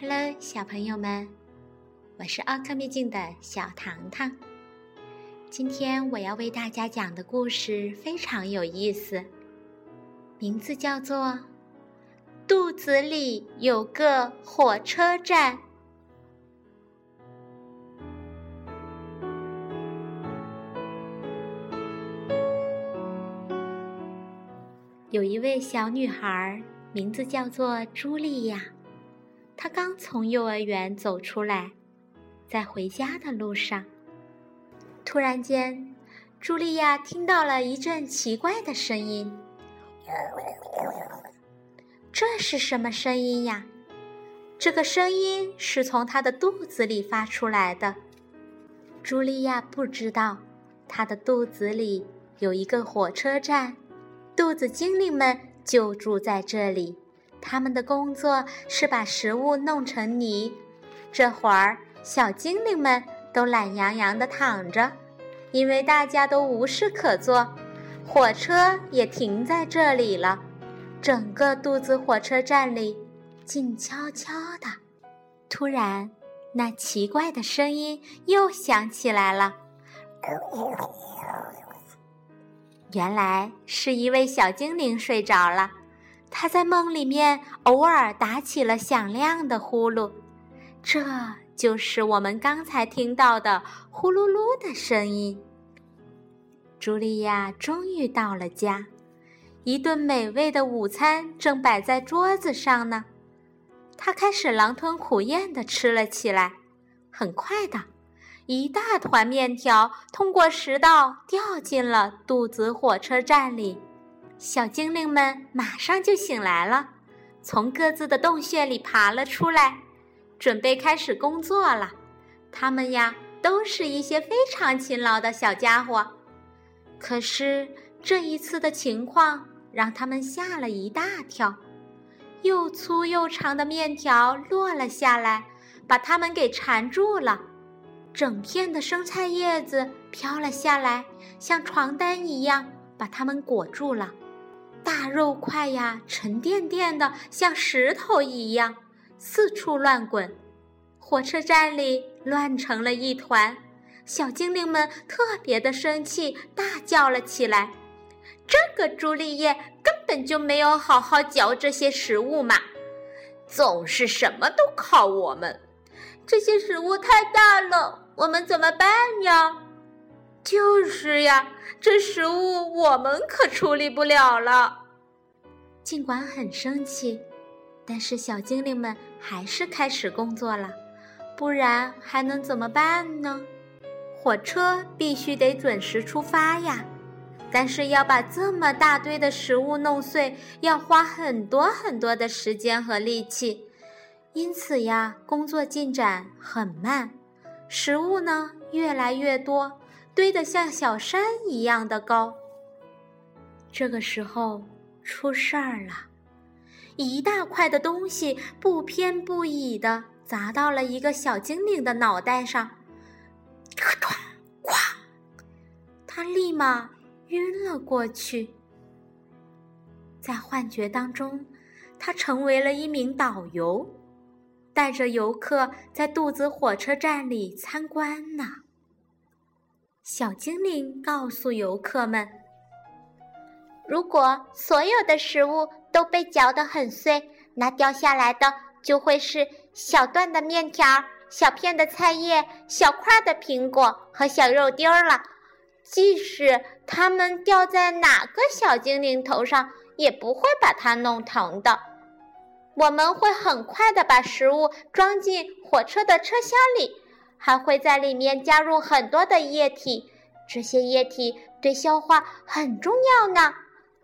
Hello，小朋友们，我是奥克秘境的小糖糖。今天我要为大家讲的故事非常有意思，名字叫做《肚子里有个火车站》。有一位小女孩，名字叫做茱莉亚。他刚从幼儿园走出来，在回家的路上，突然间，茱莉亚听到了一阵奇怪的声音。这是什么声音呀？这个声音是从他的肚子里发出来的。茱莉亚不知道，他的肚子里有一个火车站，肚子精灵们就住在这里。他们的工作是把食物弄成泥。这会儿，小精灵们都懒洋洋地躺着，因为大家都无事可做。火车也停在这里了。整个肚子火车站里静悄悄的。突然，那奇怪的声音又响起来了。原来是一位小精灵睡着了。他在梦里面偶尔打起了响亮的呼噜，这就是我们刚才听到的呼噜噜的声音。茱莉亚终于到了家，一顿美味的午餐正摆在桌子上呢。她开始狼吞虎咽地吃了起来，很快的，一大团面条通过食道掉进了肚子火车站里。小精灵们马上就醒来了，从各自的洞穴里爬了出来，准备开始工作了。他们呀，都是一些非常勤劳的小家伙。可是这一次的情况让他们吓了一大跳，又粗又长的面条落了下来，把他们给缠住了。整片的生菜叶子飘了下来，像床单一样把他们裹住了。大肉块呀，沉甸甸的，像石头一样，四处乱滚。火车站里乱成了一团，小精灵们特别的生气，大叫了起来：“这个朱丽叶根本就没有好好嚼这些食物嘛，总是什么都靠我们。这些食物太大了，我们怎么办呀？”就是呀，这食物我们可处理不了了。尽管很生气，但是小精灵们还是开始工作了，不然还能怎么办呢？火车必须得准时出发呀，但是要把这么大堆的食物弄碎，要花很多很多的时间和力气，因此呀，工作进展很慢，食物呢越来越多。堆得像小山一样的高。这个时候出事儿了，一大块的东西不偏不倚的砸到了一个小精灵的脑袋上，咯咚，哐！他立马晕了过去。在幻觉当中，他成为了一名导游，带着游客在肚子火车站里参观呢。小精灵告诉游客们：“如果所有的食物都被嚼得很碎，那掉下来的就会是小段的面条、小片的菜叶、小块的苹果和小肉丁儿了。即使它们掉在哪个小精灵头上，也不会把它弄疼的。我们会很快的把食物装进火车的车厢里。”还会在里面加入很多的液体，这些液体对消化很重要呢。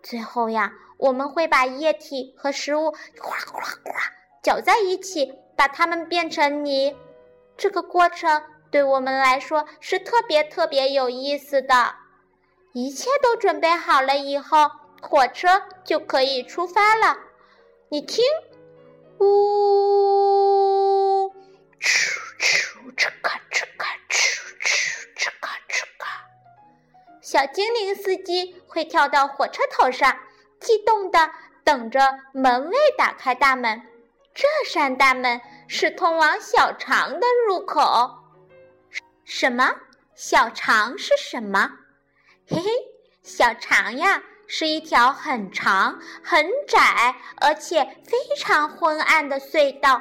最后呀，我们会把液体和食物哗哗哗搅在一起，把它们变成泥。这个过程对我们来说是特别特别有意思的。一切都准备好了以后，火车就可以出发了。你听，呜，哧。咔哧咔哧哧哧咔哧咔，小精灵司机会跳到火车头上，激动的等着门卫打开大门。这扇大门是通往小肠的入口。什么？小肠是什么？嘿嘿，小肠呀，是一条很长、很窄，而且非常昏暗的隧道，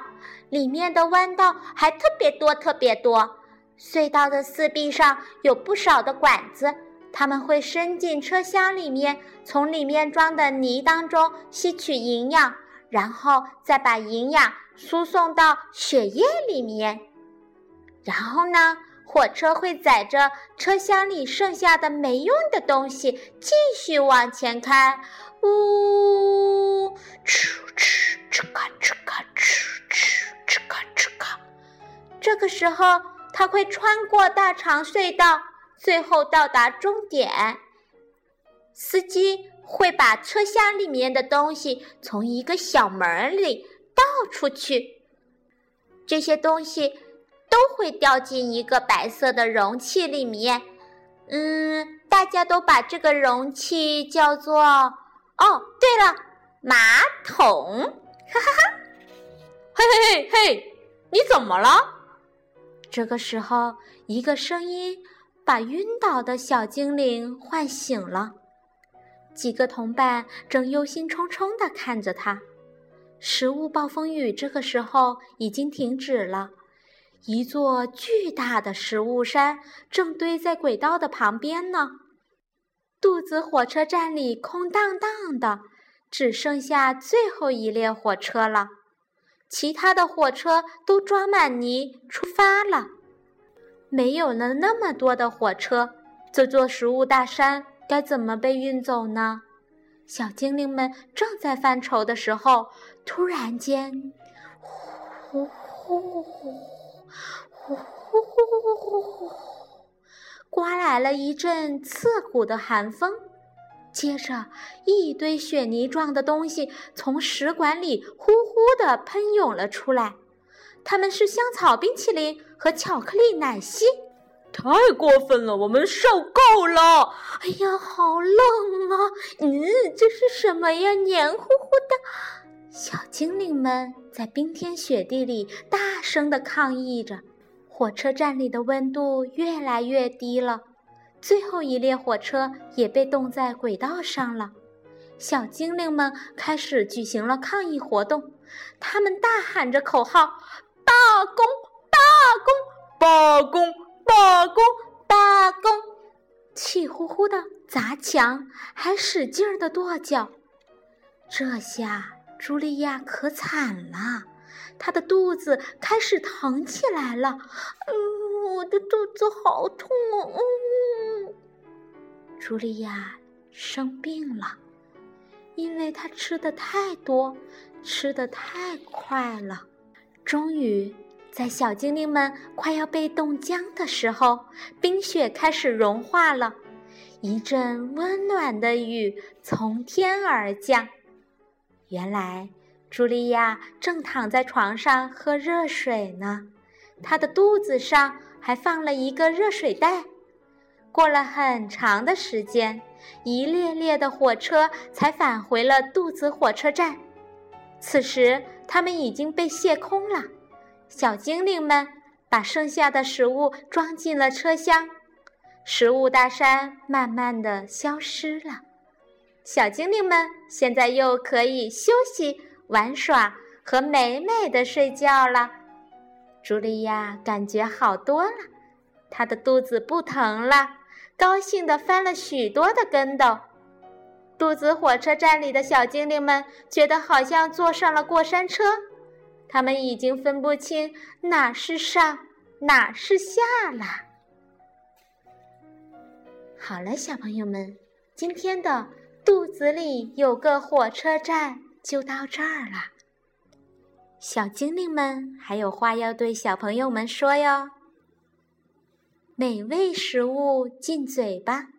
里面的弯道还特别多、特别多。隧道的四壁上有不少的管子，它们会伸进车厢里面，从里面装的泥当中吸取营养，然后再把营养输送到血液里面。然后呢，火车会载着车厢里剩下的没用的东西继续往前开。呜，哧哧哧咔哧咔哧哧哧咔。这个时候。它会穿过大长隧道，最后到达终点。司机会把车厢里面的东西从一个小门里倒出去，这些东西都会掉进一个白色的容器里面。嗯，大家都把这个容器叫做……哦，对了，马桶。哈哈哈！嘿嘿嘿嘿，你怎么了？这个时候，一个声音把晕倒的小精灵唤醒了。几个同伴正忧心忡忡地看着他。食物暴风雨这个时候已经停止了。一座巨大的食物山正堆在轨道的旁边呢。肚子火车站里空荡荡的，只剩下最后一列火车了。其他的火车都装满泥出发了，没有了那么多的火车，这座食物大山该怎么被运走呢？小精灵们正在犯愁的时候，突然间，呼呼呼呼呼呼呼，刮来了一阵刺骨的寒风。接着，一堆雪泥状的东西从食管里呼呼地喷涌了出来。它们是香草冰淇淋和巧克力奶昔。太过分了，我们受够了！哎呀，好冷啊！嗯，这是什么呀？黏糊糊的。小精灵们在冰天雪地里大声地抗议着。火车站里的温度越来越低了。最后一列火车也被冻在轨道上了，小精灵们开始举行了抗议活动，他们大喊着口号：“罢工！罢工！罢工！罢工！罢工！”气呼呼的砸墙，还使劲儿的跺脚。这下茱莉亚可惨了，她的肚子开始疼起来了。嗯，我的肚子好痛哦。茱莉亚生病了，因为她吃的太多，吃的太快了。终于，在小精灵们快要被冻僵的时候，冰雪开始融化了，一阵温暖的雨从天而降。原来，茱莉亚正躺在床上喝热水呢，她的肚子上还放了一个热水袋。过了很长的时间，一列列的火车才返回了肚子火车站。此时，它们已经被卸空了。小精灵们把剩下的食物装进了车厢，食物大山慢慢的消失了。小精灵们现在又可以休息、玩耍和美美的睡觉了。茱莉亚感觉好多了，她的肚子不疼了。高兴地翻了许多的跟斗，肚子火车站里的小精灵们觉得好像坐上了过山车，他们已经分不清哪是上，哪是下了。好了，小朋友们，今天的肚子里有个火车站就到这儿了。小精灵们还有话要对小朋友们说哟。美味食物进嘴巴，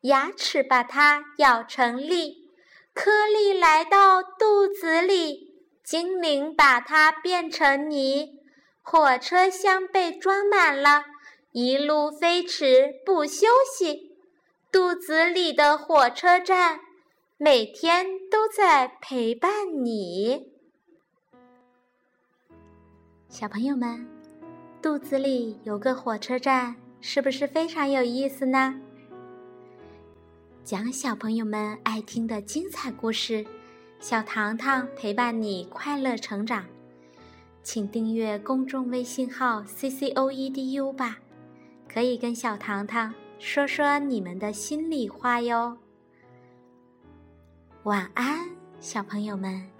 牙齿把它咬成粒，颗粒来到肚子里，精灵把它变成泥。火车厢被装满了，一路飞驰不休息。肚子里的火车站，每天都在陪伴你。小朋友们，肚子里有个火车站，是不是非常有意思呢？讲小朋友们爱听的精彩故事，小糖糖陪伴你快乐成长。请订阅公众微信号 “c c o e d u” 吧，可以跟小糖糖说说你们的心里话哟。晚安，小朋友们。